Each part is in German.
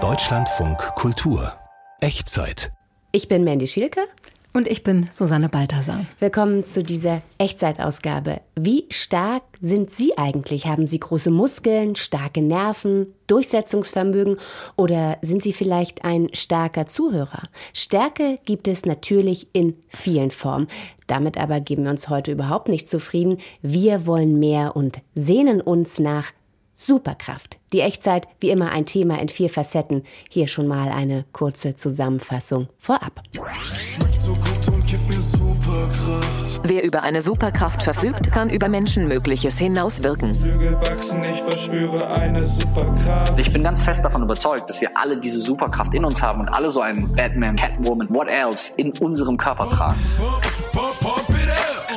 Deutschlandfunk Kultur Echtzeit. Ich bin Mandy Schielke. Und ich bin Susanne Balthasar. Willkommen zu dieser Echtzeitausgabe. Wie stark sind Sie eigentlich? Haben Sie große Muskeln, starke Nerven, Durchsetzungsvermögen oder sind Sie vielleicht ein starker Zuhörer? Stärke gibt es natürlich in vielen Formen. Damit aber geben wir uns heute überhaupt nicht zufrieden. Wir wollen mehr und sehnen uns nach Superkraft. Die Echtzeit, wie immer ein Thema in vier Facetten. Hier schon mal eine kurze Zusammenfassung vorab. Wer über eine Superkraft verfügt, kann über Menschenmögliches hinaus wirken. ich verspüre eine Superkraft. Ich bin ganz fest davon überzeugt, dass wir alle diese Superkraft in uns haben und alle so einen Batman, Catwoman, what else in unserem Körper tragen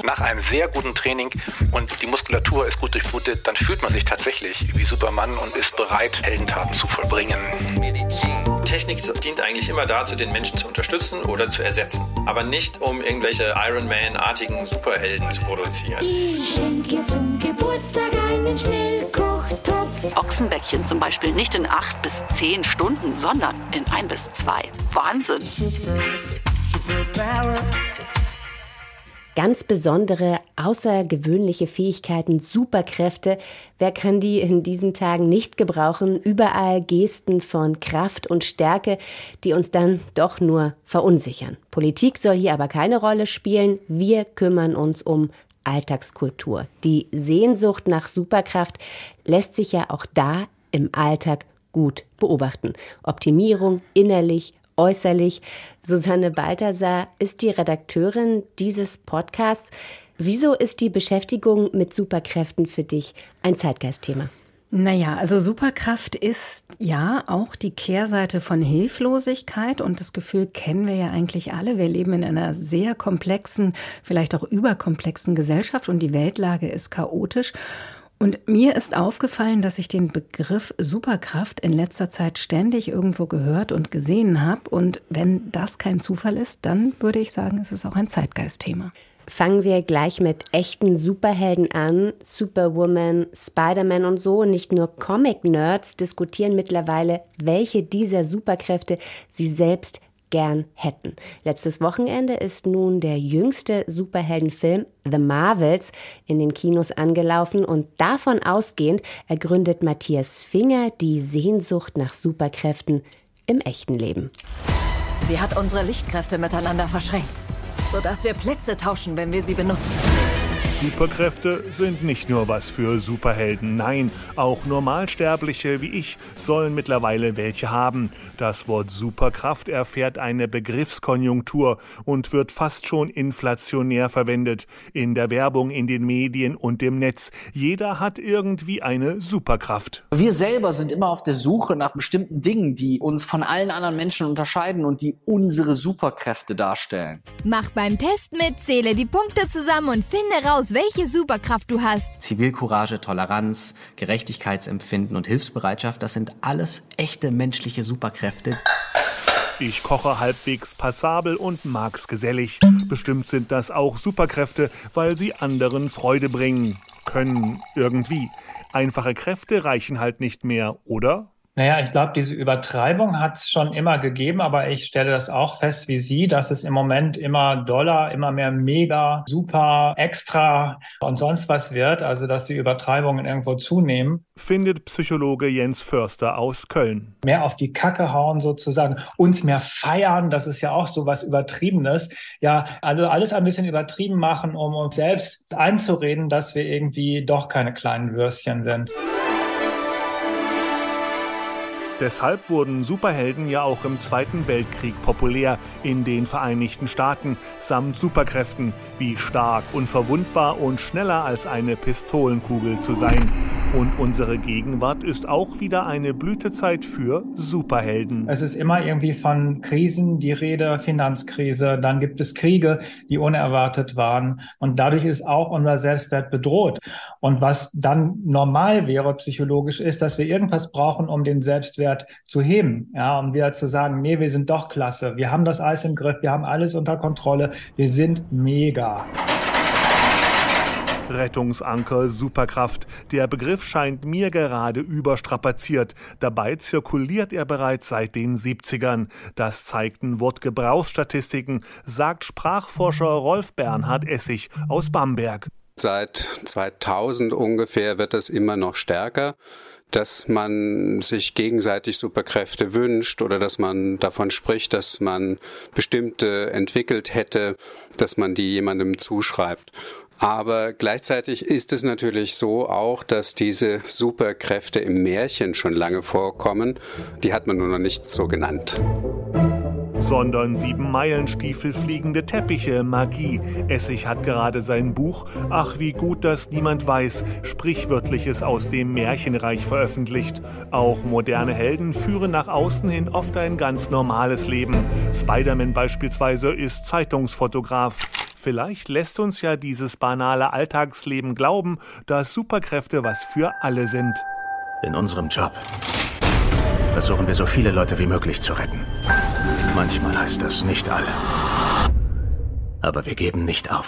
nach einem sehr guten Training und die Muskulatur ist gut durchblutet, dann fühlt man sich tatsächlich wie Superman und ist bereit, Heldentaten zu vollbringen. Technik dient eigentlich immer dazu, den Menschen zu unterstützen oder zu ersetzen, aber nicht um irgendwelche Iron Man-artigen Superhelden zu produzieren. Ich schenke zum Geburtstag einen Schnellkochtopf. Ochsenbäckchen zum Beispiel nicht in acht bis zehn Stunden, sondern in ein bis zwei. Wahnsinn! Superpower ganz besondere, außergewöhnliche Fähigkeiten, Superkräfte. Wer kann die in diesen Tagen nicht gebrauchen? Überall Gesten von Kraft und Stärke, die uns dann doch nur verunsichern. Politik soll hier aber keine Rolle spielen. Wir kümmern uns um Alltagskultur. Die Sehnsucht nach Superkraft lässt sich ja auch da im Alltag gut beobachten. Optimierung innerlich äußerlich. Susanne Balthasar ist die Redakteurin dieses Podcasts. Wieso ist die Beschäftigung mit Superkräften für dich ein Zeitgeistthema? Naja, also Superkraft ist ja auch die Kehrseite von Hilflosigkeit und das Gefühl kennen wir ja eigentlich alle. Wir leben in einer sehr komplexen, vielleicht auch überkomplexen Gesellschaft und die Weltlage ist chaotisch. Und mir ist aufgefallen, dass ich den Begriff Superkraft in letzter Zeit ständig irgendwo gehört und gesehen habe. Und wenn das kein Zufall ist, dann würde ich sagen, es ist auch ein Zeitgeistthema. Fangen wir gleich mit echten Superhelden an. Superwoman, Spider-Man und so. Nicht nur Comic-Nerds diskutieren mittlerweile, welche dieser Superkräfte sie selbst gern hätten. Letztes Wochenende ist nun der jüngste Superheldenfilm The Marvels in den Kinos angelaufen und davon ausgehend ergründet Matthias Finger die Sehnsucht nach Superkräften im echten Leben. Sie hat unsere Lichtkräfte miteinander verschränkt, sodass wir Plätze tauschen, wenn wir sie benutzen. Superkräfte sind nicht nur was für Superhelden. Nein, auch Normalsterbliche wie ich sollen mittlerweile welche haben. Das Wort Superkraft erfährt eine Begriffskonjunktur und wird fast schon inflationär verwendet. In der Werbung, in den Medien und im Netz. Jeder hat irgendwie eine Superkraft. Wir selber sind immer auf der Suche nach bestimmten Dingen, die uns von allen anderen Menschen unterscheiden und die unsere Superkräfte darstellen. Mach beim Test mit, zähle die Punkte zusammen und finde raus, welche Superkraft du hast. Zivilcourage, Toleranz, Gerechtigkeitsempfinden und Hilfsbereitschaft, das sind alles echte menschliche Superkräfte. Ich koche halbwegs passabel und mag's gesellig. Bestimmt sind das auch Superkräfte, weil sie anderen Freude bringen können irgendwie. Einfache Kräfte reichen halt nicht mehr, oder? Naja, ich glaube, diese Übertreibung hat es schon immer gegeben, aber ich stelle das auch fest wie Sie, dass es im Moment immer Dollar, immer mehr Mega, Super, Extra und sonst was wird, also dass die Übertreibungen irgendwo zunehmen. Findet Psychologe Jens Förster aus Köln. Mehr auf die Kacke hauen sozusagen, uns mehr feiern, das ist ja auch so was Übertriebenes. Ja, also alles ein bisschen übertrieben machen, um uns selbst einzureden, dass wir irgendwie doch keine kleinen Würstchen sind. Deshalb wurden Superhelden ja auch im Zweiten Weltkrieg populär in den Vereinigten Staaten samt Superkräften wie stark, unverwundbar und schneller als eine Pistolenkugel zu sein. Und unsere Gegenwart ist auch wieder eine Blütezeit für Superhelden. Es ist immer irgendwie von Krisen die Rede, Finanzkrise, dann gibt es Kriege, die unerwartet waren. Und dadurch ist auch unser Selbstwert bedroht. Und was dann normal wäre psychologisch ist, dass wir irgendwas brauchen, um den Selbstwert zu heben. Ja, um wieder zu sagen, nee, wir sind doch klasse. Wir haben das Eis im Griff. Wir haben alles unter Kontrolle. Wir sind mega. Rettungsanker Superkraft. Der Begriff scheint mir gerade überstrapaziert. Dabei zirkuliert er bereits seit den 70ern. Das zeigten Wortgebrauchsstatistiken, sagt Sprachforscher Rolf Bernhard Essig aus Bamberg. Seit 2000 ungefähr wird es immer noch stärker dass man sich gegenseitig Superkräfte wünscht oder dass man davon spricht, dass man bestimmte entwickelt hätte, dass man die jemandem zuschreibt. Aber gleichzeitig ist es natürlich so auch, dass diese Superkräfte im Märchen schon lange vorkommen. Die hat man nur noch nicht so genannt sondern sieben Meilenstiefel, fliegende Teppiche, Magie. Essig hat gerade sein Buch Ach, wie gut, dass niemand weiß, Sprichwörtliches aus dem Märchenreich veröffentlicht. Auch moderne Helden führen nach außen hin oft ein ganz normales Leben. Spider-Man beispielsweise ist Zeitungsfotograf. Vielleicht lässt uns ja dieses banale Alltagsleben glauben, dass Superkräfte was für alle sind. In unserem Job versuchen wir so viele Leute wie möglich zu retten. Manchmal heißt das nicht alle. Aber wir geben nicht auf.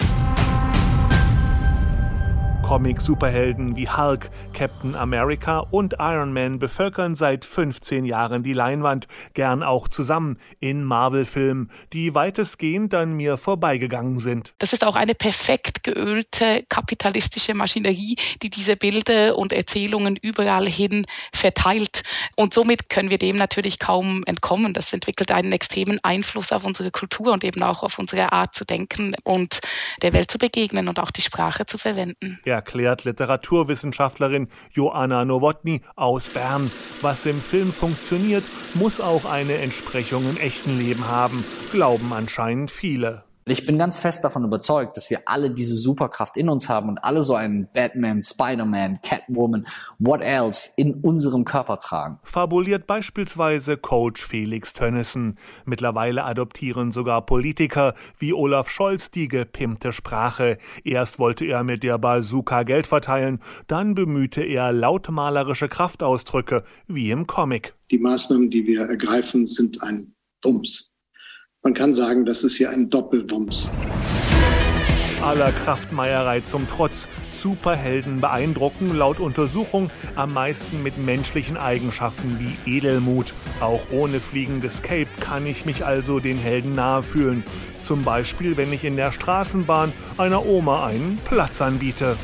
Comic-Superhelden wie Hulk, Captain America und Iron Man bevölkern seit 15 Jahren die Leinwand, gern auch zusammen in Marvel-Filmen, die weitestgehend an mir vorbeigegangen sind. Das ist auch eine perfekt geölte kapitalistische Maschinerie, die diese Bilder und Erzählungen überall hin verteilt. Und somit können wir dem natürlich kaum entkommen. Das entwickelt einen extremen Einfluss auf unsere Kultur und eben auch auf unsere Art zu denken und der Welt zu begegnen und auch die Sprache zu verwenden. Ja, erklärt Literaturwissenschaftlerin Joanna Nowotny aus Bern. Was im Film funktioniert, muss auch eine Entsprechung im echten Leben haben, glauben anscheinend viele. Ich bin ganz fest davon überzeugt, dass wir alle diese Superkraft in uns haben und alle so einen Batman, Spider-Man, Catwoman, what else in unserem Körper tragen. Fabuliert beispielsweise Coach Felix Tönnissen. Mittlerweile adoptieren sogar Politiker wie Olaf Scholz die gepimpte Sprache. Erst wollte er mit der Bazooka Geld verteilen, dann bemühte er lautmalerische Kraftausdrücke, wie im Comic. Die Maßnahmen, die wir ergreifen, sind ein Bums. Man kann sagen, das ist hier ein Doppelwumms. Aller Kraftmeierei zum Trotz. Superhelden beeindrucken laut Untersuchung am meisten mit menschlichen Eigenschaften wie Edelmut. Auch ohne fliegendes Cape kann ich mich also den Helden nahe fühlen. Zum Beispiel, wenn ich in der Straßenbahn einer Oma einen Platz anbiete.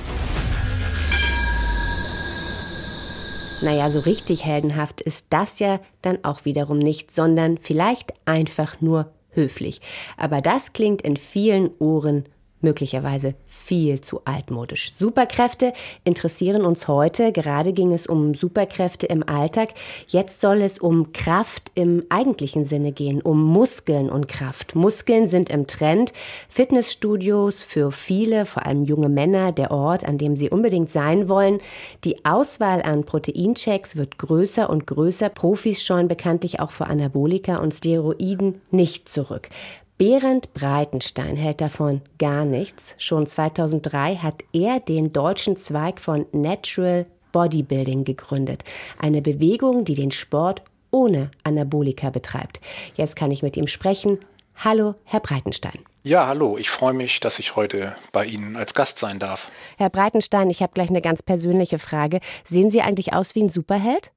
Naja, so richtig heldenhaft ist das ja dann auch wiederum nicht, sondern vielleicht einfach nur höflich. Aber das klingt in vielen Ohren möglicherweise viel zu altmodisch. Superkräfte interessieren uns heute. Gerade ging es um Superkräfte im Alltag. Jetzt soll es um Kraft im eigentlichen Sinne gehen, um Muskeln und Kraft. Muskeln sind im Trend. Fitnessstudios für viele, vor allem junge Männer, der Ort, an dem sie unbedingt sein wollen. Die Auswahl an Proteinchecks wird größer und größer. Profis scheuen bekanntlich auch vor Anabolika und Steroiden nicht zurück. Berend Breitenstein hält davon gar nichts. Schon 2003 hat er den deutschen Zweig von Natural Bodybuilding gegründet. Eine Bewegung, die den Sport ohne Anabolika betreibt. Jetzt kann ich mit ihm sprechen. Hallo, Herr Breitenstein. Ja, hallo. Ich freue mich, dass ich heute bei Ihnen als Gast sein darf. Herr Breitenstein, ich habe gleich eine ganz persönliche Frage. Sehen Sie eigentlich aus wie ein Superheld?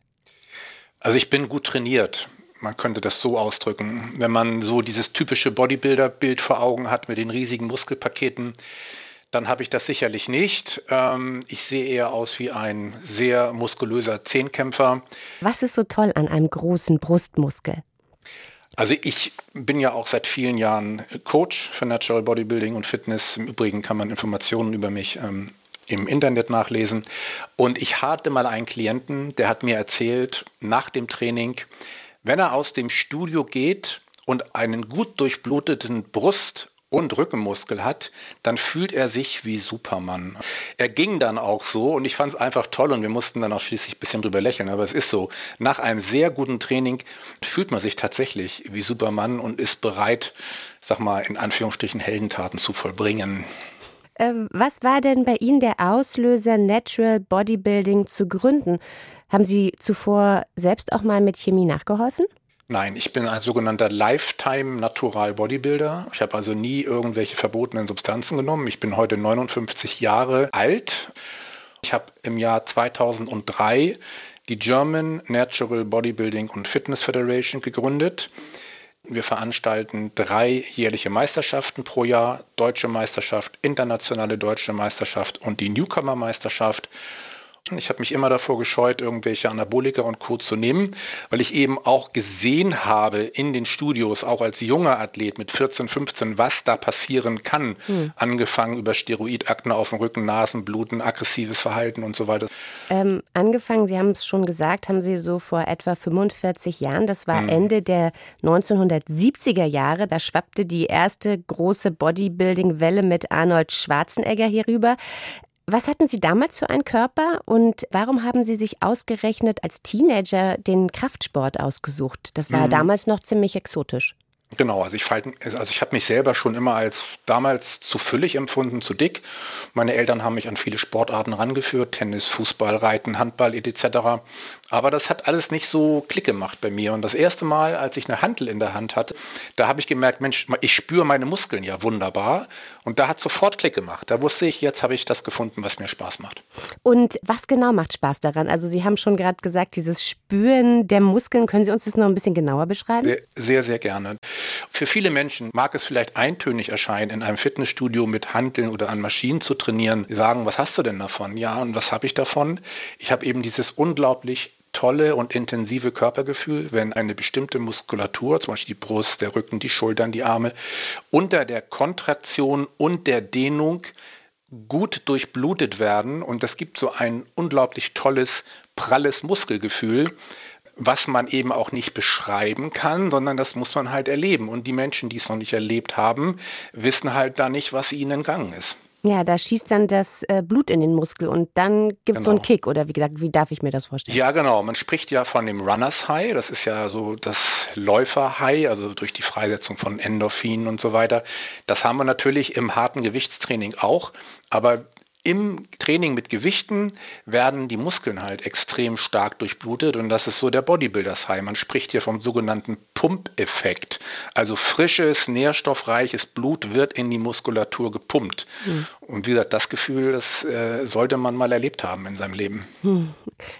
Also ich bin gut trainiert man könnte das so ausdrücken. Wenn man so dieses typische Bodybuilder-Bild vor Augen hat mit den riesigen Muskelpaketen, dann habe ich das sicherlich nicht. Ähm, ich sehe eher aus wie ein sehr muskulöser Zehnkämpfer. Was ist so toll an einem großen Brustmuskel? Also ich bin ja auch seit vielen Jahren Coach für Natural Bodybuilding und Fitness. Im Übrigen kann man Informationen über mich ähm, im Internet nachlesen. Und ich hatte mal einen Klienten, der hat mir erzählt, nach dem Training, wenn er aus dem Studio geht und einen gut durchbluteten Brust- und Rückenmuskel hat, dann fühlt er sich wie Superman. Er ging dann auch so und ich fand es einfach toll und wir mussten dann auch schließlich ein bisschen drüber lächeln, aber es ist so, nach einem sehr guten Training fühlt man sich tatsächlich wie Superman und ist bereit, sag mal, in Anführungsstrichen Heldentaten zu vollbringen. Ähm, was war denn bei Ihnen der Auslöser, Natural Bodybuilding zu gründen? Haben Sie zuvor selbst auch mal mit Chemie nachgeholfen? Nein, ich bin ein sogenannter Lifetime Natural Bodybuilder. Ich habe also nie irgendwelche verbotenen Substanzen genommen. Ich bin heute 59 Jahre alt. Ich habe im Jahr 2003 die German Natural Bodybuilding und Fitness Federation gegründet. Wir veranstalten drei jährliche Meisterschaften pro Jahr, deutsche Meisterschaft, internationale deutsche Meisterschaft und die Newcomer Meisterschaft. Ich habe mich immer davor gescheut, irgendwelche Anabolika und Co. zu nehmen, weil ich eben auch gesehen habe in den Studios, auch als junger Athlet mit 14, 15, was da passieren kann. Hm. Angefangen über Steroidakten auf dem Rücken, Nasenbluten, aggressives Verhalten und so weiter. Ähm, angefangen, Sie haben es schon gesagt, haben Sie so vor etwa 45 Jahren, das war hm. Ende der 1970er Jahre, da schwappte die erste große Bodybuilding-Welle mit Arnold Schwarzenegger hierüber. Was hatten Sie damals für einen Körper und warum haben Sie sich ausgerechnet als Teenager den Kraftsport ausgesucht? Das war mhm. damals noch ziemlich exotisch. Genau, also ich, also ich habe mich selber schon immer als damals zu füllig empfunden, zu dick. Meine Eltern haben mich an viele Sportarten rangeführt, Tennis, Fußball, Reiten, Handball etc. Aber das hat alles nicht so Klick gemacht bei mir. Und das erste Mal, als ich eine Hantel in der Hand hatte, da habe ich gemerkt, Mensch, ich spüre meine Muskeln ja wunderbar. Und da hat sofort Klick gemacht. Da wusste ich, jetzt habe ich das gefunden, was mir Spaß macht. Und was genau macht Spaß daran? Also Sie haben schon gerade gesagt, dieses Spüren der Muskeln. Können Sie uns das noch ein bisschen genauer beschreiben? Sehr, sehr, sehr gerne. Für viele Menschen mag es vielleicht eintönig erscheinen, in einem Fitnessstudio mit Hanteln oder an Maschinen zu trainieren. Die sagen, was hast du denn davon? Ja, und was habe ich davon? Ich habe eben dieses unglaublich tolle und intensive Körpergefühl, wenn eine bestimmte Muskulatur, zum Beispiel die Brust, der Rücken, die Schultern, die Arme, unter der Kontraktion und der Dehnung gut durchblutet werden. Und das gibt so ein unglaublich tolles, pralles Muskelgefühl, was man eben auch nicht beschreiben kann, sondern das muss man halt erleben. Und die Menschen, die es noch nicht erlebt haben, wissen halt da nicht, was ihnen entgangen ist. Ja, da schießt dann das äh, Blut in den Muskel und dann gibt es genau. so einen genau. Kick oder wie, wie darf ich mir das vorstellen? Ja, genau. Man spricht ja von dem Runners High. Das ist ja so das Läufer High, also durch die Freisetzung von Endorphinen und so weiter. Das haben wir natürlich im harten Gewichtstraining auch. Aber im Training mit Gewichten werden die Muskeln halt extrem stark durchblutet und das ist so der Bodybuilders High. Man spricht hier vom sogenannten Pumpeffekt. Also frisches, nährstoffreiches Blut wird in die Muskulatur gepumpt. Mhm. Und wie gesagt, das Gefühl, das äh, sollte man mal erlebt haben in seinem Leben. Hm.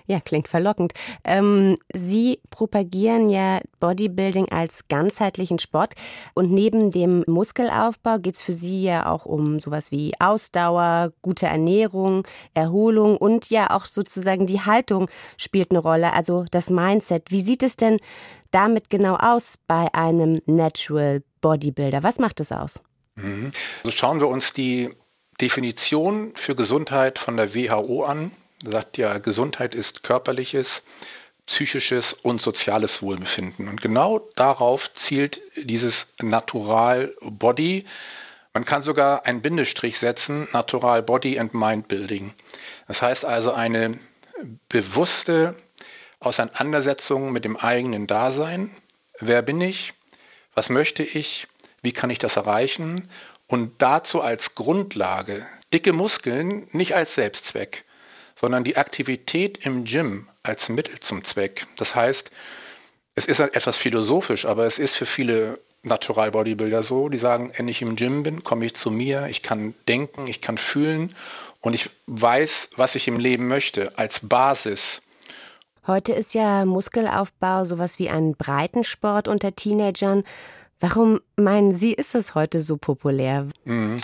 Ja, klingt verlockend. Ähm, Sie propagieren ja Bodybuilding als ganzheitlichen Sport und neben dem Muskelaufbau geht es für Sie ja auch um sowas wie Ausdauer, gute Ernährung, Erholung und ja auch sozusagen die Haltung spielt eine Rolle, also das Mindset. Wie sieht es denn damit genau aus bei einem Natural Bodybuilder? Was macht es aus? Mhm. Also schauen wir uns die Definition für Gesundheit von der WHO an. Sagt ja, Gesundheit ist körperliches, psychisches und soziales Wohlbefinden. Und genau darauf zielt dieses Natural Body. Man kann sogar einen Bindestrich setzen, Natural Body and Mind Building. Das heißt also eine bewusste Auseinandersetzung mit dem eigenen Dasein. Wer bin ich? Was möchte ich? Wie kann ich das erreichen? Und dazu als Grundlage dicke Muskeln nicht als Selbstzweck, sondern die Aktivität im Gym als Mittel zum Zweck. Das heißt, es ist etwas philosophisch, aber es ist für viele Natural Bodybuilder so, die sagen, wenn ich im Gym bin, komme ich zu mir, ich kann denken, ich kann fühlen und ich weiß, was ich im Leben möchte als Basis. Heute ist ja Muskelaufbau sowas wie ein Breitensport unter Teenagern. Warum meinen Sie, ist es heute so populär? Mhm.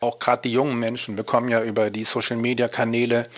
Auch gerade die jungen Menschen bekommen ja über die Social-Media-Kanäle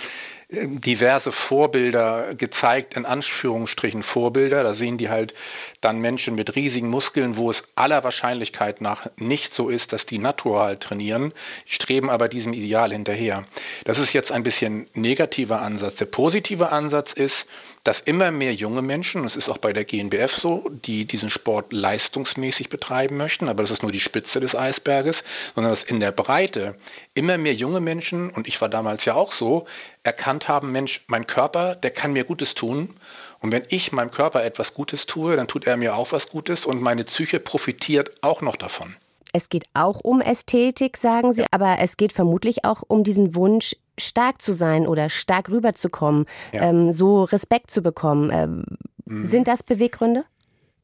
diverse Vorbilder gezeigt, in Anführungsstrichen Vorbilder. Da sehen die halt dann Menschen mit riesigen Muskeln, wo es aller Wahrscheinlichkeit nach nicht so ist, dass die natural trainieren, streben aber diesem Ideal hinterher. Das ist jetzt ein bisschen negativer Ansatz. Der positive Ansatz ist, dass immer mehr junge Menschen, das ist auch bei der GNBF so, die diesen Sport leistungsmäßig betreiben möchten, aber das ist nur die Spitze des Eisberges, sondern dass in der Breite immer mehr junge Menschen, und ich war damals ja auch so, erkannt haben, Mensch, mein Körper, der kann mir Gutes tun. Und wenn ich meinem Körper etwas Gutes tue, dann tut er mir auch was Gutes und meine Psyche profitiert auch noch davon. Es geht auch um Ästhetik, sagen Sie, aber es geht vermutlich auch um diesen Wunsch, stark zu sein oder stark rüberzukommen, ja. ähm, so Respekt zu bekommen. Ähm, mhm. Sind das Beweggründe?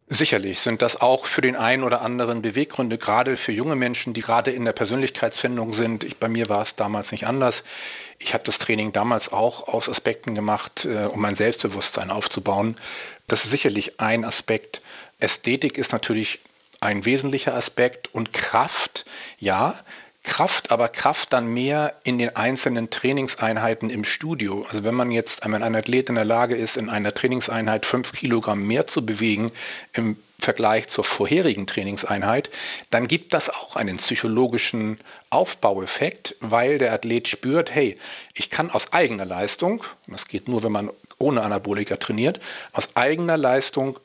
Sicherlich sind das auch für den einen oder anderen Beweggründe, gerade für junge Menschen, die gerade in der Persönlichkeitsfindung sind. Ich, bei mir war es damals nicht anders. Ich habe das Training damals auch aus Aspekten gemacht, äh, um mein Selbstbewusstsein aufzubauen. Das ist sicherlich ein Aspekt. Ästhetik ist natürlich ein wesentlicher Aspekt und Kraft, ja, Kraft, aber Kraft dann mehr in den einzelnen Trainingseinheiten im Studio. Also wenn man jetzt, wenn ein Athlet in der Lage ist, in einer Trainingseinheit fünf Kilogramm mehr zu bewegen im Vergleich zur vorherigen Trainingseinheit, dann gibt das auch einen psychologischen Aufbaueffekt, weil der Athlet spürt, hey, ich kann aus eigener Leistung, das geht nur, wenn man ohne Anabolika trainiert, aus eigener Leistung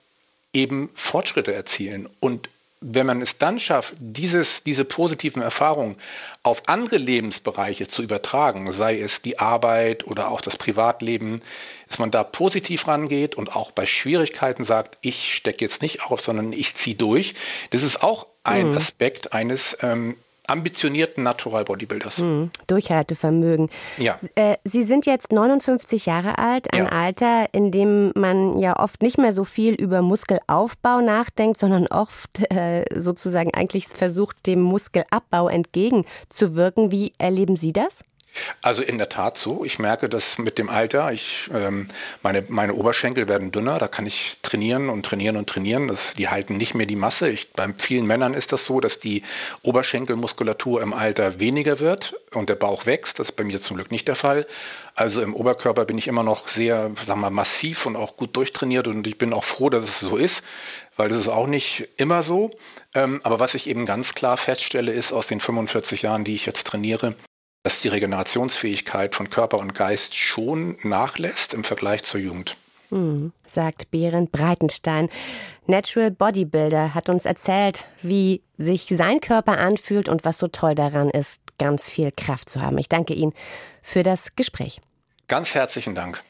eben Fortschritte erzielen und wenn man es dann schafft, dieses, diese positiven Erfahrungen auf andere Lebensbereiche zu übertragen, sei es die Arbeit oder auch das Privatleben, dass man da positiv rangeht und auch bei Schwierigkeiten sagt, ich stecke jetzt nicht auf, sondern ich ziehe durch, das ist auch ein mhm. Aspekt eines ähm, ambitionierten Natural Bodybuilders. Hm, Durchhaltevermögen. Ja. Äh, Sie sind jetzt 59 Jahre alt, ein ja. Alter, in dem man ja oft nicht mehr so viel über Muskelaufbau nachdenkt, sondern oft äh, sozusagen eigentlich versucht, dem Muskelabbau entgegenzuwirken. Wie erleben Sie das? Also in der Tat so. Ich merke das mit dem Alter. Ich, ähm, meine, meine Oberschenkel werden dünner. Da kann ich trainieren und trainieren und trainieren. Das, die halten nicht mehr die Masse. Ich, bei vielen Männern ist das so, dass die Oberschenkelmuskulatur im Alter weniger wird und der Bauch wächst. Das ist bei mir zum Glück nicht der Fall. Also im Oberkörper bin ich immer noch sehr, sagen wir, massiv und auch gut durchtrainiert. Und ich bin auch froh, dass es so ist, weil das ist auch nicht immer so. Ähm, aber was ich eben ganz klar feststelle, ist aus den 45 Jahren, die ich jetzt trainiere, dass die Regenerationsfähigkeit von Körper und Geist schon nachlässt im Vergleich zur Jugend. Hm, sagt Berend Breitenstein. Natural Bodybuilder hat uns erzählt, wie sich sein Körper anfühlt und was so toll daran ist, ganz viel Kraft zu haben. Ich danke Ihnen für das Gespräch. Ganz herzlichen Dank.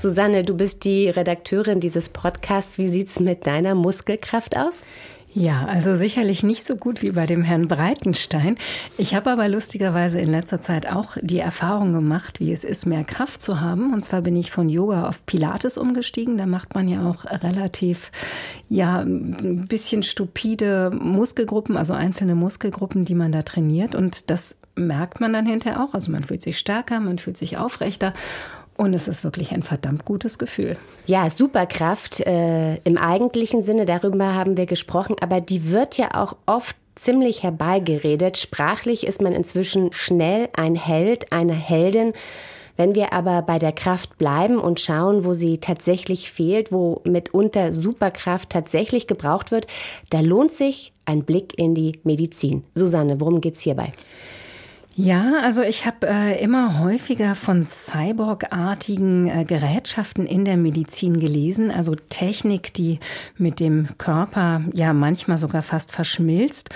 Susanne, du bist die Redakteurin dieses Podcasts. Wie sieht es mit deiner Muskelkraft aus? Ja, also sicherlich nicht so gut wie bei dem Herrn Breitenstein. Ich habe aber lustigerweise in letzter Zeit auch die Erfahrung gemacht, wie es ist, mehr Kraft zu haben. Und zwar bin ich von Yoga auf Pilates umgestiegen. Da macht man ja auch relativ, ja, ein bisschen stupide Muskelgruppen, also einzelne Muskelgruppen, die man da trainiert. Und das merkt man dann hinterher auch. Also man fühlt sich stärker, man fühlt sich aufrechter. Und es ist wirklich ein verdammt gutes Gefühl. Ja, Superkraft äh, im eigentlichen Sinne, darüber haben wir gesprochen, aber die wird ja auch oft ziemlich herbeigeredet. Sprachlich ist man inzwischen schnell ein Held, eine Heldin. Wenn wir aber bei der Kraft bleiben und schauen, wo sie tatsächlich fehlt, wo mitunter Superkraft tatsächlich gebraucht wird, da lohnt sich ein Blick in die Medizin. Susanne, worum geht's hierbei? Ja, also ich habe äh, immer häufiger von Cyborg-artigen äh, Gerätschaften in der Medizin gelesen, also Technik, die mit dem Körper ja manchmal sogar fast verschmilzt.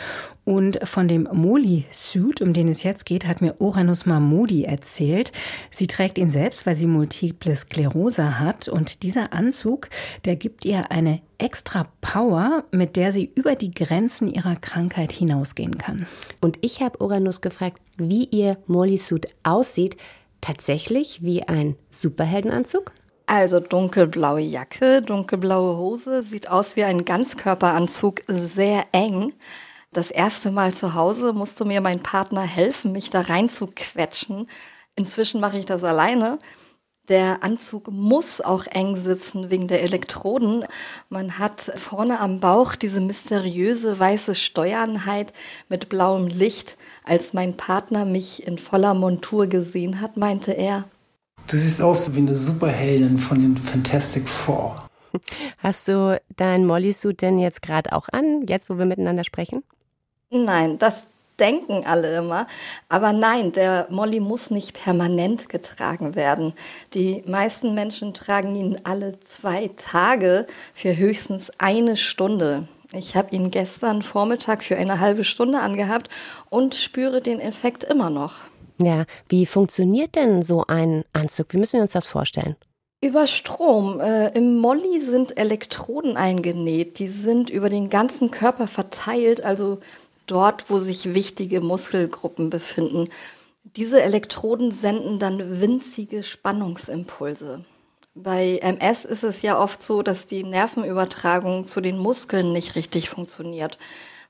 Und von dem Moli-Suit, um den es jetzt geht, hat mir Oranus Mahmoudi erzählt. Sie trägt ihn selbst, weil sie multiple Sklerose hat. Und dieser Anzug, der gibt ihr eine extra Power, mit der sie über die Grenzen ihrer Krankheit hinausgehen kann. Und ich habe Uranus gefragt, wie ihr Molly-Suit aussieht. Tatsächlich wie ein Superheldenanzug? Also dunkelblaue Jacke, dunkelblaue Hose, sieht aus wie ein Ganzkörperanzug, sehr eng. Das erste Mal zu Hause musste mir mein Partner helfen, mich da reinzuquetschen. Inzwischen mache ich das alleine. Der Anzug muss auch eng sitzen wegen der Elektroden. Man hat vorne am Bauch diese mysteriöse weiße Steuernheit mit blauem Licht. Als mein Partner mich in voller Montur gesehen hat, meinte er, Du siehst aus wie eine Superheldin von den Fantastic Four. Hast du dein Molly-Suit denn jetzt gerade auch an, jetzt wo wir miteinander sprechen? Nein, das denken alle immer. Aber nein, der Molly muss nicht permanent getragen werden. Die meisten Menschen tragen ihn alle zwei Tage für höchstens eine Stunde. Ich habe ihn gestern Vormittag für eine halbe Stunde angehabt und spüre den Effekt immer noch. Ja, wie funktioniert denn so ein Anzug? Wie müssen wir uns das vorstellen? Über Strom. Äh, Im Molly sind Elektroden eingenäht. Die sind über den ganzen Körper verteilt, also dort, wo sich wichtige Muskelgruppen befinden. Diese Elektroden senden dann winzige Spannungsimpulse. Bei MS ist es ja oft so, dass die Nervenübertragung zu den Muskeln nicht richtig funktioniert.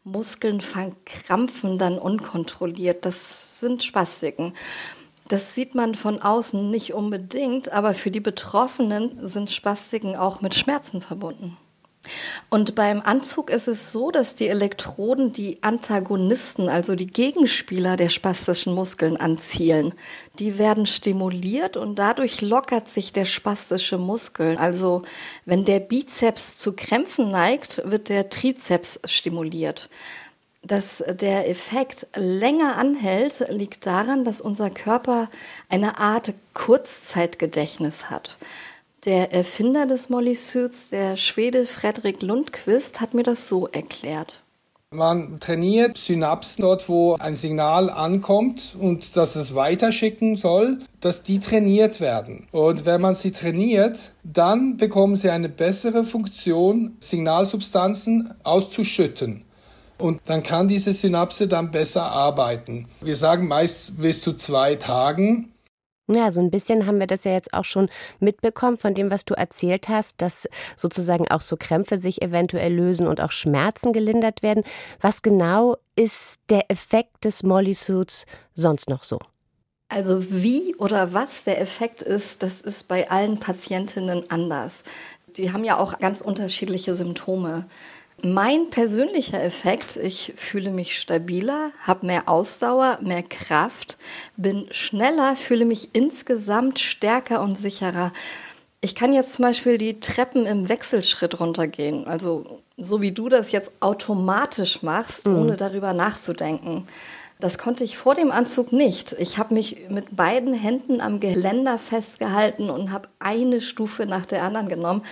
Muskeln verkrampfen dann unkontrolliert. Das sind Spastiken. Das sieht man von außen nicht unbedingt, aber für die Betroffenen sind Spastiken auch mit Schmerzen verbunden. Und beim Anzug ist es so, dass die Elektroden die Antagonisten, also die Gegenspieler der spastischen Muskeln anzielen. Die werden stimuliert und dadurch lockert sich der spastische Muskel. Also wenn der Bizeps zu Krämpfen neigt, wird der Trizeps stimuliert. Dass der Effekt länger anhält, liegt daran, dass unser Körper eine Art Kurzzeitgedächtnis hat. Der Erfinder des Molly-Suits, der Schwede Fredrik Lundqvist, hat mir das so erklärt. Man trainiert Synapsen dort, wo ein Signal ankommt und dass es weiterschicken soll, dass die trainiert werden. Und wenn man sie trainiert, dann bekommen sie eine bessere Funktion, Signalsubstanzen auszuschütten. Und dann kann diese Synapse dann besser arbeiten. Wir sagen meist bis zu zwei Tagen. Ja, so ein bisschen haben wir das ja jetzt auch schon mitbekommen von dem, was du erzählt hast, dass sozusagen auch so Krämpfe sich eventuell lösen und auch Schmerzen gelindert werden. Was genau ist der Effekt des Molly Suits sonst noch so? Also wie oder was der Effekt ist, das ist bei allen Patientinnen anders. Die haben ja auch ganz unterschiedliche Symptome. Mein persönlicher Effekt, ich fühle mich stabiler, habe mehr Ausdauer, mehr Kraft, bin schneller, fühle mich insgesamt stärker und sicherer. Ich kann jetzt zum Beispiel die Treppen im Wechselschritt runtergehen, also so wie du das jetzt automatisch machst, mhm. ohne darüber nachzudenken. Das konnte ich vor dem Anzug nicht. Ich habe mich mit beiden Händen am Geländer festgehalten und habe eine Stufe nach der anderen genommen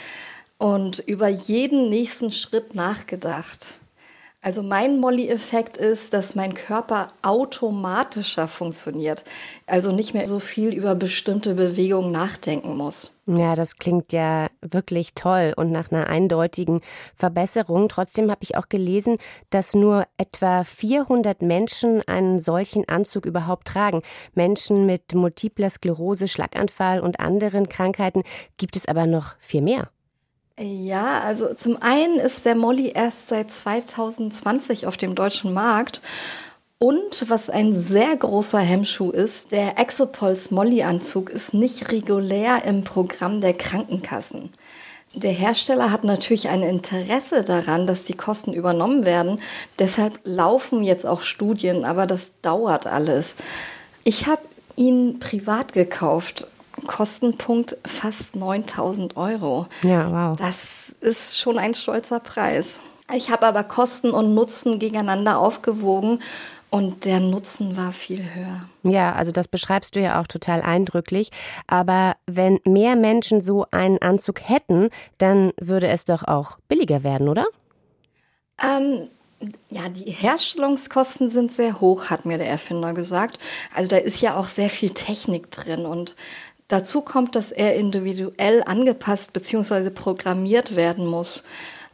und über jeden nächsten Schritt nachgedacht. Also mein Molly-Effekt ist, dass mein Körper automatischer funktioniert, also nicht mehr so viel über bestimmte Bewegungen nachdenken muss. Ja, das klingt ja wirklich toll und nach einer eindeutigen Verbesserung. Trotzdem habe ich auch gelesen, dass nur etwa 400 Menschen einen solchen Anzug überhaupt tragen. Menschen mit multipler Sklerose, Schlaganfall und anderen Krankheiten gibt es aber noch viel mehr. Ja, also zum einen ist der Molly erst seit 2020 auf dem deutschen Markt. Und was ein sehr großer Hemmschuh ist, der Exopols Molly-Anzug ist nicht regulär im Programm der Krankenkassen. Der Hersteller hat natürlich ein Interesse daran, dass die Kosten übernommen werden. Deshalb laufen jetzt auch Studien, aber das dauert alles. Ich habe ihn privat gekauft Kostenpunkt fast 9000 Euro. Ja, wow. Das ist schon ein stolzer Preis. Ich habe aber Kosten und Nutzen gegeneinander aufgewogen und der Nutzen war viel höher. Ja, also das beschreibst du ja auch total eindrücklich. Aber wenn mehr Menschen so einen Anzug hätten, dann würde es doch auch billiger werden, oder? Ähm, ja, die Herstellungskosten sind sehr hoch, hat mir der Erfinder gesagt. Also da ist ja auch sehr viel Technik drin und Dazu kommt, dass er individuell angepasst bzw. programmiert werden muss.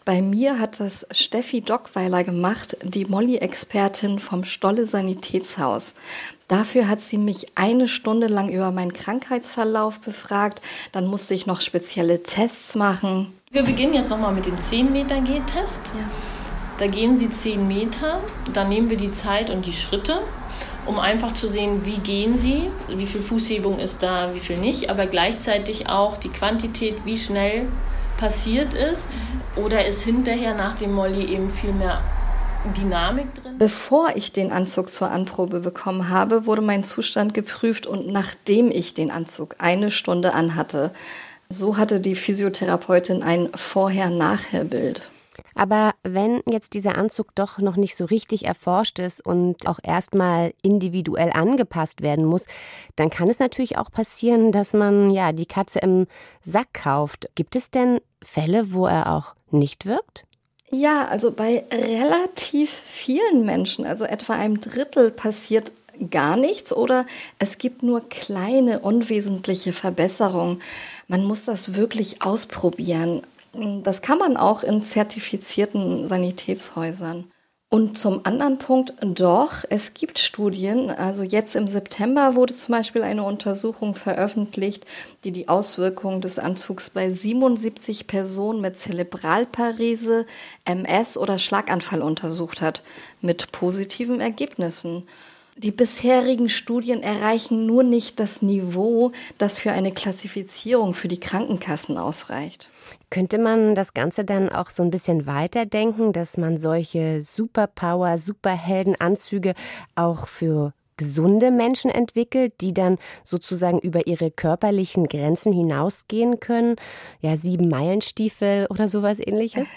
Bei mir hat das Steffi Dockweiler gemacht, die Molly-Expertin vom Stolle Sanitätshaus. Dafür hat sie mich eine Stunde lang über meinen Krankheitsverlauf befragt. Dann musste ich noch spezielle Tests machen. Wir beginnen jetzt nochmal mit dem 10 Meter Gehtest. Ja. Da gehen Sie 10 Meter, dann nehmen wir die Zeit und die Schritte um einfach zu sehen, wie gehen sie, wie viel Fußhebung ist da, wie viel nicht, aber gleichzeitig auch die Quantität, wie schnell passiert ist oder ist hinterher nach dem Molly eben viel mehr Dynamik drin? Bevor ich den Anzug zur Anprobe bekommen habe, wurde mein Zustand geprüft und nachdem ich den Anzug eine Stunde anhatte, so hatte die Physiotherapeutin ein Vorher-Nachher-Bild. Aber wenn jetzt dieser Anzug doch noch nicht so richtig erforscht ist und auch erstmal individuell angepasst werden muss, dann kann es natürlich auch passieren, dass man ja die Katze im Sack kauft. Gibt es denn Fälle, wo er auch nicht wirkt? Ja, also bei relativ vielen Menschen, also etwa einem Drittel, passiert gar nichts oder es gibt nur kleine, unwesentliche Verbesserungen. Man muss das wirklich ausprobieren. Das kann man auch in zertifizierten Sanitätshäusern. Und zum anderen Punkt, doch, es gibt Studien. Also jetzt im September wurde zum Beispiel eine Untersuchung veröffentlicht, die die Auswirkungen des Anzugs bei 77 Personen mit Zerebralparese, MS oder Schlaganfall untersucht hat, mit positiven Ergebnissen. Die bisherigen Studien erreichen nur nicht das Niveau, das für eine Klassifizierung für die Krankenkassen ausreicht. Könnte man das Ganze dann auch so ein bisschen weiterdenken, dass man solche Superpower, Superheldenanzüge auch für gesunde Menschen entwickelt, die dann sozusagen über ihre körperlichen Grenzen hinausgehen können? Ja, sieben Meilenstiefel oder sowas ähnliches?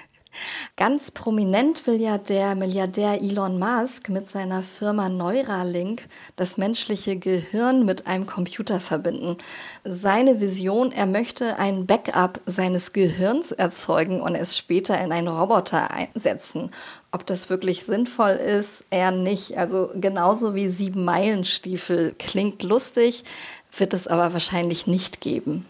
Ganz prominent will ja der Milliardär Elon Musk mit seiner Firma Neuralink das menschliche Gehirn mit einem Computer verbinden. Seine Vision, er möchte ein Backup seines Gehirns erzeugen und es später in einen Roboter einsetzen. Ob das wirklich sinnvoll ist, eher nicht. Also genauso wie sieben Meilenstiefel klingt lustig, wird es aber wahrscheinlich nicht geben.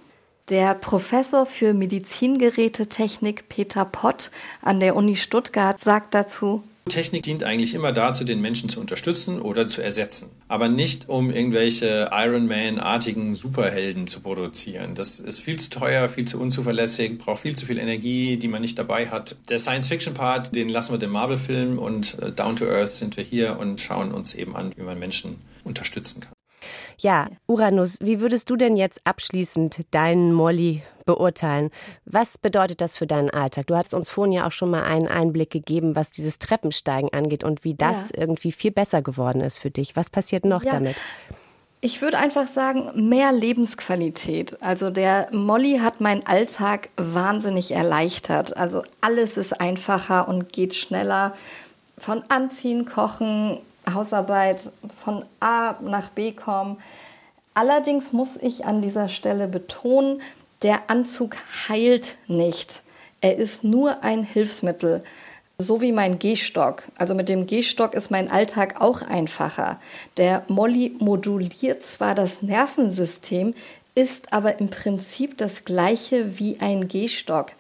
Der Professor für Medizingerätetechnik Peter Pott an der Uni Stuttgart sagt dazu, Technik dient eigentlich immer dazu, den Menschen zu unterstützen oder zu ersetzen. Aber nicht, um irgendwelche Iron Man-artigen Superhelden zu produzieren. Das ist viel zu teuer, viel zu unzuverlässig, braucht viel zu viel Energie, die man nicht dabei hat. Der Science-Fiction-Part, den lassen wir dem Marvel-Film und äh, Down to Earth sind wir hier und schauen uns eben an, wie man Menschen unterstützen kann. Ja, Uranus, wie würdest du denn jetzt abschließend deinen Molly beurteilen? Was bedeutet das für deinen Alltag? Du hast uns vorhin ja auch schon mal einen Einblick gegeben, was dieses Treppensteigen angeht und wie das ja. irgendwie viel besser geworden ist für dich. Was passiert noch ja. damit? Ich würde einfach sagen, mehr Lebensqualität. Also der Molly hat meinen Alltag wahnsinnig erleichtert. Also alles ist einfacher und geht schneller. Von Anziehen, Kochen, Hausarbeit von A nach B kommen. Allerdings muss ich an dieser Stelle betonen, der Anzug heilt nicht. Er ist nur ein Hilfsmittel, so wie mein Gehstock. Also mit dem Gehstock ist mein Alltag auch einfacher. Der Molly moduliert zwar das Nervensystem, ist aber im Prinzip das gleiche wie ein Gehstock.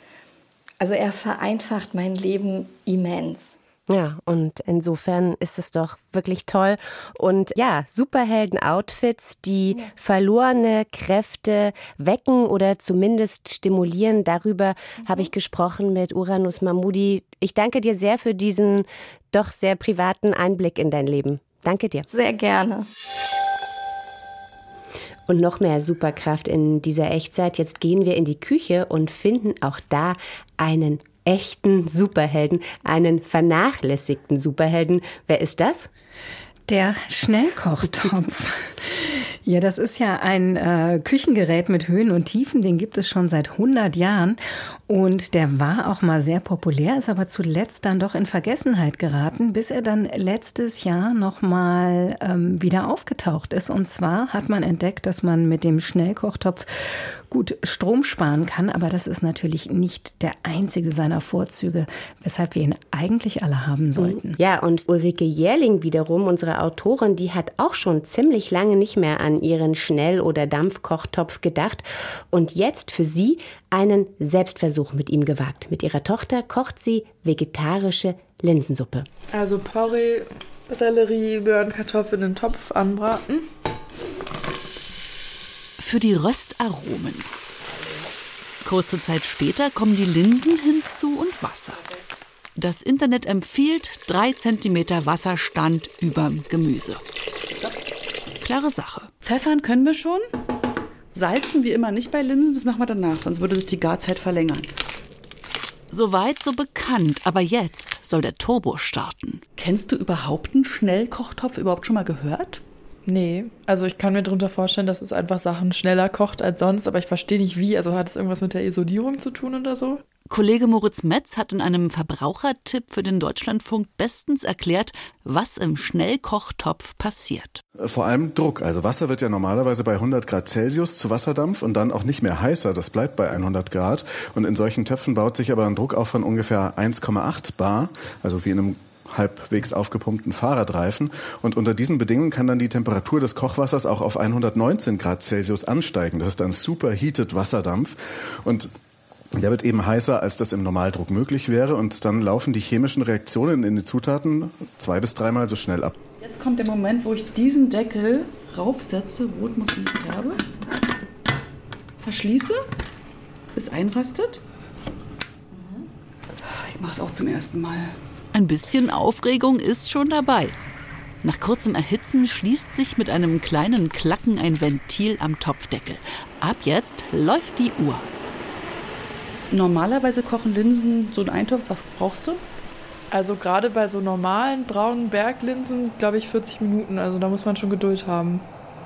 Also er vereinfacht mein Leben immens. Ja, und insofern ist es doch wirklich toll. Und ja, Superhelden-Outfits, die ja. verlorene Kräfte wecken oder zumindest stimulieren. Darüber mhm. habe ich gesprochen mit Uranus Mahmoudi. Ich danke dir sehr für diesen doch sehr privaten Einblick in dein Leben. Danke dir. Sehr gerne. Und noch mehr Superkraft in dieser Echtzeit. Jetzt gehen wir in die Küche und finden auch da einen echten Superhelden, einen vernachlässigten Superhelden. Wer ist das? Der Schnellkochtopf. Ja, das ist ja ein äh, Küchengerät mit Höhen und Tiefen, den gibt es schon seit 100 Jahren und der war auch mal sehr populär, ist aber zuletzt dann doch in Vergessenheit geraten, bis er dann letztes Jahr nochmal ähm, wieder aufgetaucht ist. Und zwar hat man entdeckt, dass man mit dem Schnellkochtopf gut Strom sparen kann, aber das ist natürlich nicht der einzige seiner Vorzüge, weshalb wir ihn eigentlich alle haben sollten. Ja, und Ulrike Jährling wiederum, unsere Autorin, die hat auch schon ziemlich lange nicht mehr an ihren Schnell- oder Dampfkochtopf gedacht und jetzt für sie einen Selbstversuch mit ihm gewagt. Mit ihrer Tochter kocht sie vegetarische Linsensuppe. Also Porree, Sellerie, Möhren, Kartoffeln in den Topf anbraten. Für die Röstaromen. Kurze Zeit später kommen die Linsen hinzu und Wasser. Das Internet empfiehlt 3 cm Wasserstand über Gemüse. Klare Sache. Pfeffern können wir schon. Salzen wie immer nicht bei Linsen, das machen wir danach, sonst würde sich die Garzeit verlängern. Soweit so bekannt, aber jetzt soll der Turbo starten. Kennst du überhaupt einen Schnellkochtopf überhaupt schon mal gehört? Nee, also ich kann mir darunter vorstellen, dass es einfach Sachen schneller kocht als sonst, aber ich verstehe nicht wie. Also hat es irgendwas mit der Isolierung zu tun oder so? Kollege Moritz Metz hat in einem Verbrauchertipp für den Deutschlandfunk bestens erklärt, was im Schnellkochtopf passiert. Vor allem Druck. Also Wasser wird ja normalerweise bei 100 Grad Celsius zu Wasserdampf und dann auch nicht mehr heißer. Das bleibt bei 100 Grad. Und in solchen Töpfen baut sich aber ein Druck auf von ungefähr 1,8 Bar, also wie in einem halbwegs aufgepumpten Fahrradreifen. Und unter diesen Bedingungen kann dann die Temperatur des Kochwassers auch auf 119 Grad Celsius ansteigen. Das ist dann superheated Wasserdampf. Und der wird eben heißer, als das im Normaldruck möglich wäre. Und dann laufen die chemischen Reaktionen in den Zutaten zwei bis dreimal so schnell ab. Jetzt kommt der Moment, wo ich diesen Deckel raufsetze. Rot muss in die Kerbe. Verschließe, bis einrastet. Ich mache es auch zum ersten Mal. Ein bisschen Aufregung ist schon dabei. Nach kurzem Erhitzen schließt sich mit einem kleinen Klacken ein Ventil am Topfdeckel. Ab jetzt läuft die Uhr. Normalerweise kochen Linsen so einen Eintopf. Was brauchst du? Also gerade bei so normalen braunen Berglinsen, glaube ich, 40 Minuten. Also da muss man schon Geduld haben.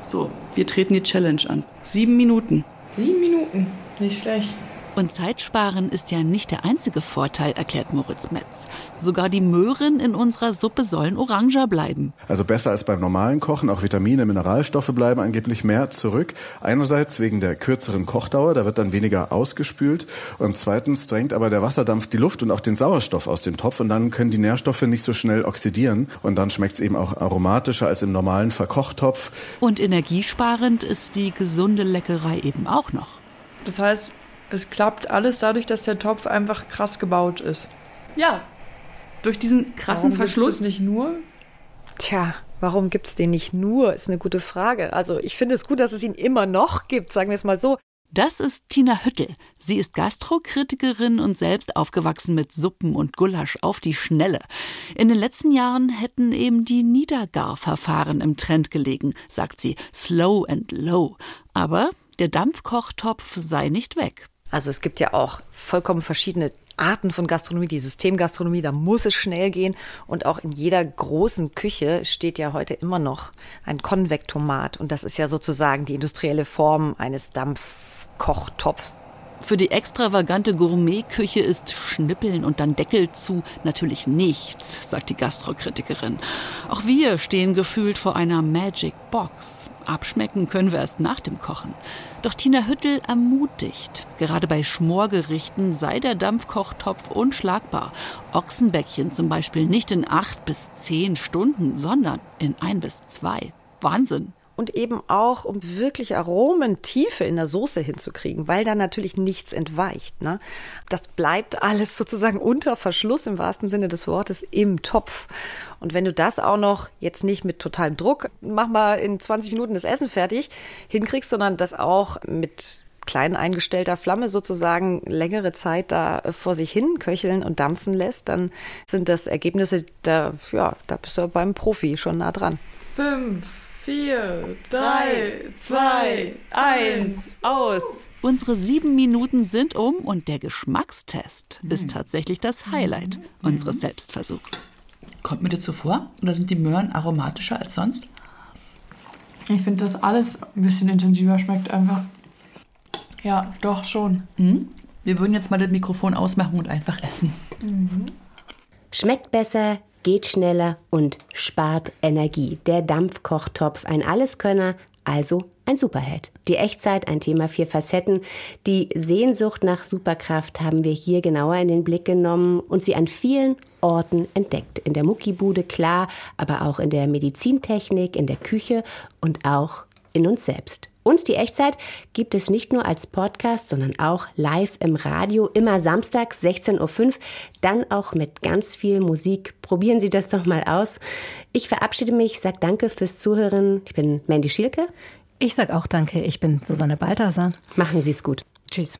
So, wir treten die Challenge an. Sieben Minuten. Sieben Minuten, nicht schlecht. Und Zeitsparen ist ja nicht der einzige Vorteil, erklärt Moritz Metz. Sogar die Möhren in unserer Suppe sollen oranger bleiben. Also besser als beim normalen Kochen. Auch Vitamine, Mineralstoffe bleiben angeblich mehr zurück. Einerseits wegen der kürzeren Kochdauer, da wird dann weniger ausgespült. Und zweitens drängt aber der Wasserdampf die Luft und auch den Sauerstoff aus dem Topf. Und dann können die Nährstoffe nicht so schnell oxidieren. Und dann schmeckt es eben auch aromatischer als im normalen Verkochtopf. Und energiesparend ist die gesunde Leckerei eben auch noch. Das heißt, es klappt alles dadurch, dass der Topf einfach krass gebaut ist. Ja. Durch diesen krassen Warum Verschluss. Nicht nur? Tja, warum gibt es den nicht nur? Ist eine gute Frage. Also ich finde es gut, dass es ihn immer noch gibt, sagen wir es mal so. Das ist Tina Hüttel. Sie ist Gastrokritikerin und selbst aufgewachsen mit Suppen und Gulasch auf die Schnelle. In den letzten Jahren hätten eben die Niedergarverfahren im Trend gelegen, sagt sie, slow and low. Aber der Dampfkochtopf sei nicht weg. Also es gibt ja auch vollkommen verschiedene Arten von Gastronomie, die Systemgastronomie, da muss es schnell gehen. Und auch in jeder großen Küche steht ja heute immer noch ein Konvektomat. Und das ist ja sozusagen die industrielle Form eines Dampfkochtopfs. Für die extravagante Gourmetküche ist Schnippeln und dann Deckel zu natürlich nichts, sagt die Gastrokritikerin. Auch wir stehen gefühlt vor einer Magic Box. Abschmecken können wir erst nach dem Kochen. Doch Tina Hüttel ermutigt. Gerade bei Schmorgerichten sei der Dampfkochtopf unschlagbar. Ochsenbäckchen zum Beispiel nicht in acht bis zehn Stunden, sondern in ein bis zwei. Wahnsinn und eben auch, um wirklich Aromentiefe in der Soße hinzukriegen, weil da natürlich nichts entweicht. Ne? Das bleibt alles sozusagen unter Verschluss im wahrsten Sinne des Wortes im Topf. Und wenn du das auch noch jetzt nicht mit totalem Druck, mach mal in 20 Minuten das Essen fertig, hinkriegst, sondern das auch mit klein eingestellter Flamme sozusagen längere Zeit da vor sich hin köcheln und dampfen lässt, dann sind das Ergebnisse, da, ja, da bist du beim Profi schon nah dran. Fünf, vier, drei, zwei, eins, aus. Unsere sieben Minuten sind um und der Geschmackstest Mhm. ist tatsächlich das Highlight unseres Selbstversuchs. Kommt mir das so vor? Oder sind die Möhren aromatischer als sonst? Ich finde, dass alles ein bisschen intensiver schmeckt einfach. Ja, doch schon. Mhm. Wir würden jetzt mal das Mikrofon ausmachen und einfach essen. Schmeckt besser, geht schneller und spart Energie. Der Dampfkochtopf, ein Alleskönner, also ein Superheld. Die Echtzeit, ein Thema vier Facetten. Die Sehnsucht nach Superkraft haben wir hier genauer in den Blick genommen und sie an vielen Orten entdeckt. In der Muckibude, klar, aber auch in der Medizintechnik, in der Küche und auch in uns selbst. Uns die Echtzeit gibt es nicht nur als Podcast, sondern auch live im Radio, immer samstags 16.05 Uhr, dann auch mit ganz viel Musik. Probieren Sie das doch mal aus. Ich verabschiede mich, sage danke fürs Zuhören. Ich bin Mandy Schielke. Ich sag auch danke, ich bin Susanne Balthasar. Machen Sie es gut. Tschüss.